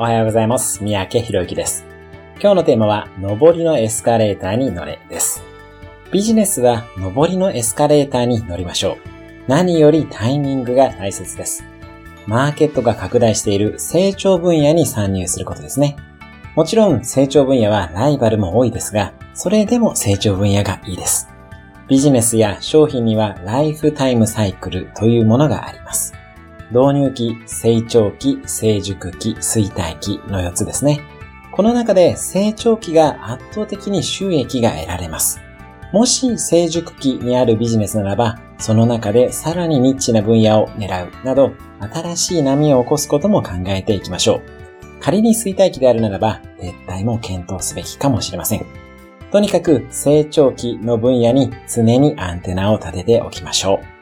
おはようございます。三宅博之です。今日のテーマは、上りのエスカレーターに乗れです。ビジネスは上りのエスカレーターに乗りましょう。何よりタイミングが大切です。マーケットが拡大している成長分野に参入することですね。もちろん成長分野はライバルも多いですが、それでも成長分野がいいです。ビジネスや商品にはライフタイムサイクルというものがあります。導入期、成長期、成熟期、衰退期の4つですね。この中で成長期が圧倒的に収益が得られます。もし成熟期にあるビジネスならば、その中でさらにニッチな分野を狙うなど、新しい波を起こすことも考えていきましょう。仮に衰退期であるならば、撤退も検討すべきかもしれません。とにかく成長期の分野に常にアンテナを立てておきましょう。